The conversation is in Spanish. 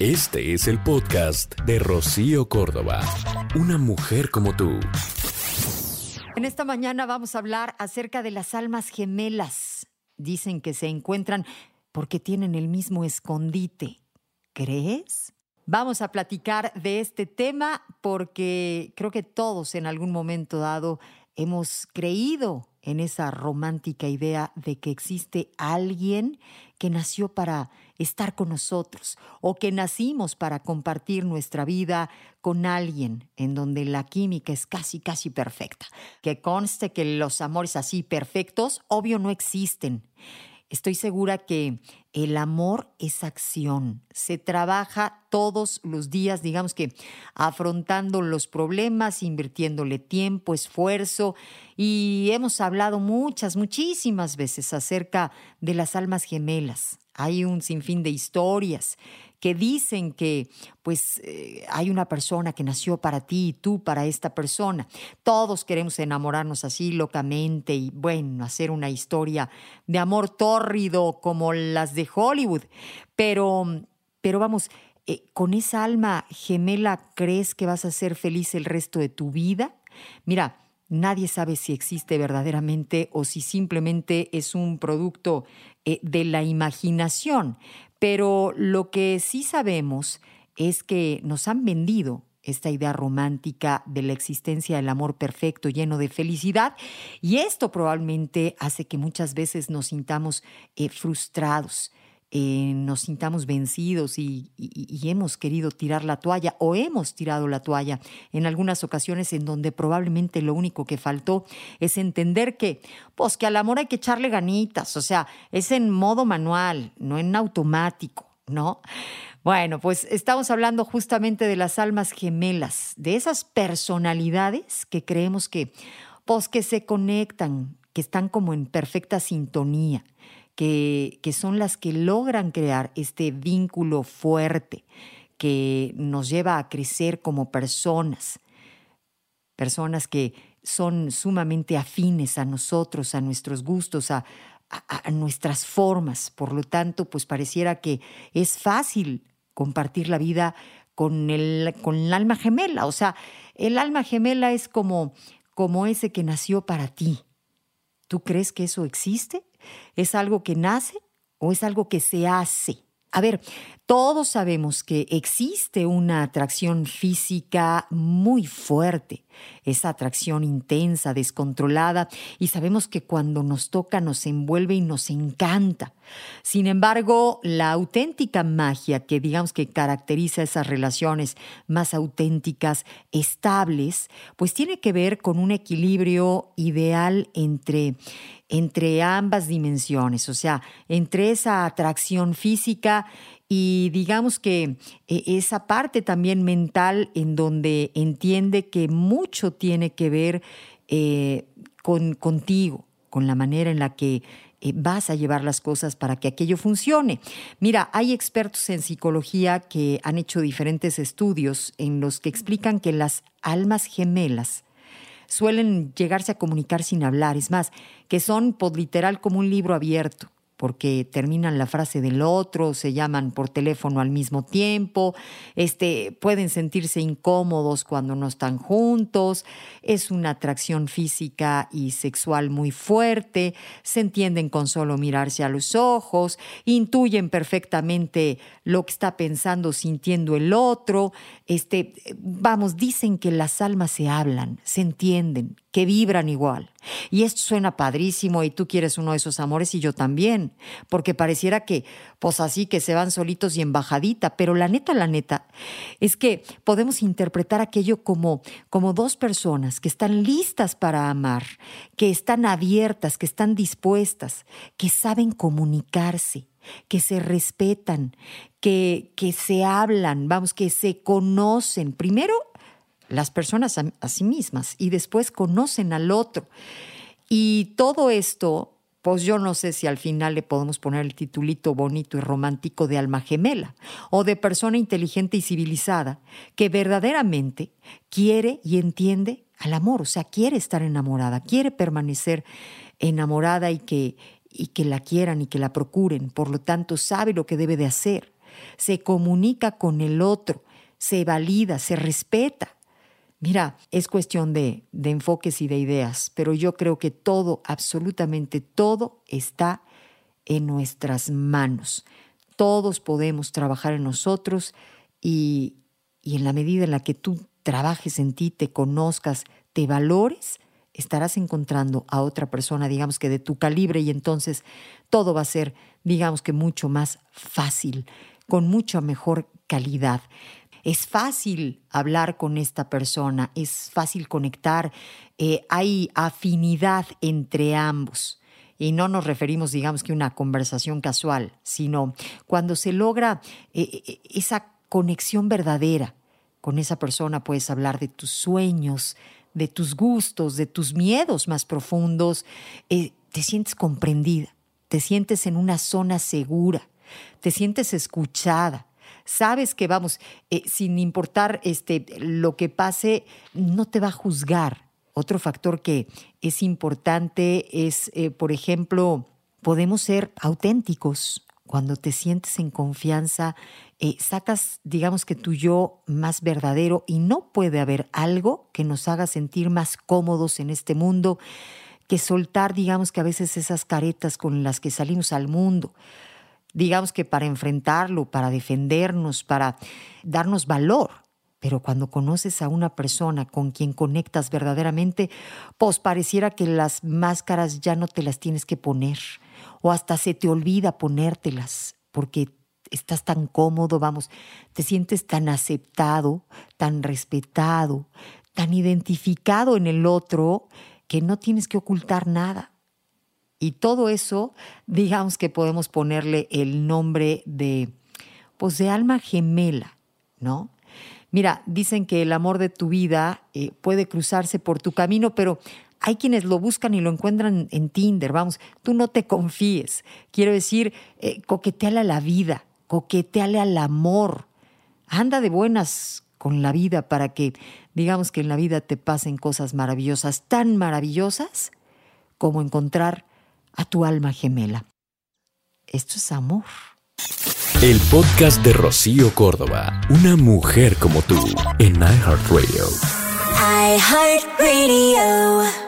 Este es el podcast de Rocío Córdoba. Una mujer como tú. En esta mañana vamos a hablar acerca de las almas gemelas. Dicen que se encuentran porque tienen el mismo escondite. ¿Crees? Vamos a platicar de este tema porque creo que todos en algún momento dado hemos creído en esa romántica idea de que existe alguien que nació para estar con nosotros o que nacimos para compartir nuestra vida con alguien en donde la química es casi, casi perfecta. Que conste que los amores así perfectos, obvio, no existen. Estoy segura que el amor es acción, se trabaja todos los días, digamos que afrontando los problemas, invirtiéndole tiempo, esfuerzo y hemos hablado muchas, muchísimas veces acerca de las almas gemelas. Hay un sinfín de historias que dicen que pues eh, hay una persona que nació para ti y tú para esta persona. Todos queremos enamorarnos así locamente y bueno, hacer una historia de amor tórrido como las de Hollywood. Pero, pero vamos, eh, ¿con esa alma gemela crees que vas a ser feliz el resto de tu vida? Mira, Nadie sabe si existe verdaderamente o si simplemente es un producto eh, de la imaginación, pero lo que sí sabemos es que nos han vendido esta idea romántica de la existencia del amor perfecto, lleno de felicidad, y esto probablemente hace que muchas veces nos sintamos eh, frustrados, eh, nos sintamos vencidos y, hemos querido tirar la toalla o hemos tirado la toalla en algunas ocasiones en donde probablemente lo único que faltó es entender que, pues que al amor hay que echarle ganitas, o sea, es en modo manual, no en automático, ¿no? Bueno, pues estamos hablando justamente de las almas gemelas, de esas personalidades que creemos que, pues que se conectan, que están como en perfecta sintonía que, son las que logran crear este vínculo fuerte que nos lleva a crecer como personas, personas que son sumamente afines a nosotros, a nuestros gustos, a, nuestras formas. Por lo tanto, pues pareciera que es fácil compartir la vida con el, con el alma gemela. O sea, el alma gemela es como, como ese que nació para ti. ¿Tú crees que eso existe? ¿Es algo que nace o es algo que se hace? A ver, todos sabemos que existe una atracción física muy fuerte, esa atracción intensa, descontrolada, y sabemos que cuando nos toca nos envuelve y nos encanta. Sin embargo, la auténtica magia que digamos que caracteriza esas relaciones más auténticas, estables, pues tiene que ver con un equilibrio ideal entre entre ambas dimensiones, o sea, entre esa atracción física y digamos que eh, esa parte también mental en donde entiende que mucho tiene que ver eh, con, contigo, con la manera en la que eh, vas a llevar las cosas para que aquello funcione. Mira, hay expertos en psicología que han hecho diferentes estudios en los que explican que las almas gemelas suelen llegarse a comunicar sin hablar, es más, que son pues, literal como un libro abierto porque terminan la frase del otro, se llaman por teléfono al mismo tiempo, este, pueden sentirse incómodos cuando no están juntos, es una atracción física y sexual muy fuerte, se entienden con solo mirarse a los ojos, intuyen perfectamente lo que está pensando, sintiendo el otro, este, vamos, dicen que las almas se hablan, se entienden, que vibran igual. Y esto suena padrísimo y tú quieres uno de esos amores y yo también, porque pareciera que, pues así, que se van solitos y en bajadita, pero la neta, la neta, es que podemos interpretar aquello como, como dos personas que están listas para amar, que están abiertas, que están dispuestas, que saben comunicarse que se respetan, que, que se hablan, vamos, que se conocen. Primero las personas a, sí mismas y después conocen al otro. Y todo esto, pues yo no sé si al final le podemos poner el titulito bonito y romántico de alma gemela o de persona inteligente y civilizada que verdaderamente quiere y entiende al amor, o sea, quiere estar enamorada, quiere permanecer enamorada y que, y que la quieran y que la procuren, por lo tanto sabe lo que debe de hacer se comunica con el otro, se valida, se respeta. Mira, es cuestión de, de enfoques y de ideas, pero yo creo que todo, absolutamente todo, está en nuestras manos. Todos podemos trabajar en nosotros y, y en la medida en la que tú trabajes en ti, te conozcas, te valores, estarás encontrando a otra persona, digamos que de tu calibre, y entonces todo va a ser, digamos que mucho más fácil, con mucha mejor calidad. Es fácil hablar con esta persona, es fácil conectar, eh, hay afinidad entre ambos. Y no nos referimos, digamos que una conversación casual, sino cuando se logra eh, eh, esa conexión verdadera con esa persona, puedes hablar de tus sueños, de tus gustos, de tus miedos más profundos, te sientes comprendida, te sientes en una zona segura, te sientes escuchada. Sabes que vamos, eh, sin importar este, lo que pase, no te va a juzgar. Otro factor que es importante es, eh, por ejemplo, podemos ser auténticos, cuando te sientes en confianza, eh, sacas, digamos que tu yo más verdadero y no puede haber algo que nos haga sentir más cómodos en este mundo que soltar, digamos que a veces esas caretas con las que salimos al mundo. Digamos que para enfrentarlo, para defendernos, para darnos valor. Pero cuando conoces a una persona con quien conectas verdaderamente, pues pareciera que las máscaras ya no te las tienes que poner o hasta se te olvida ponértelas porque estás tan cómodo, vamos, te sientes tan aceptado, tan respetado, tan identificado en el otro que no tienes que ocultar nada. Y todo eso, digamos que podemos ponerle el nombre de, pues de alma gemela, ¿no? Mira, dicen que el amor de tu vida eh, puede cruzarse por tu camino, pero hay quienes lo buscan y lo encuentran en Tinder, vamos, tú no te confíes. Quiero decir, eh, coqueteale a la vida, coqueteale al amor. Anda de buenas con la vida para que, digamos que en la vida te pasen cosas maravillosas, tan maravillosas como encontrar a tu alma gemela. Esto es amor. El podcast de Rocío Córdoba, una mujer como tú, en iHeartRadio. iHeartRadio.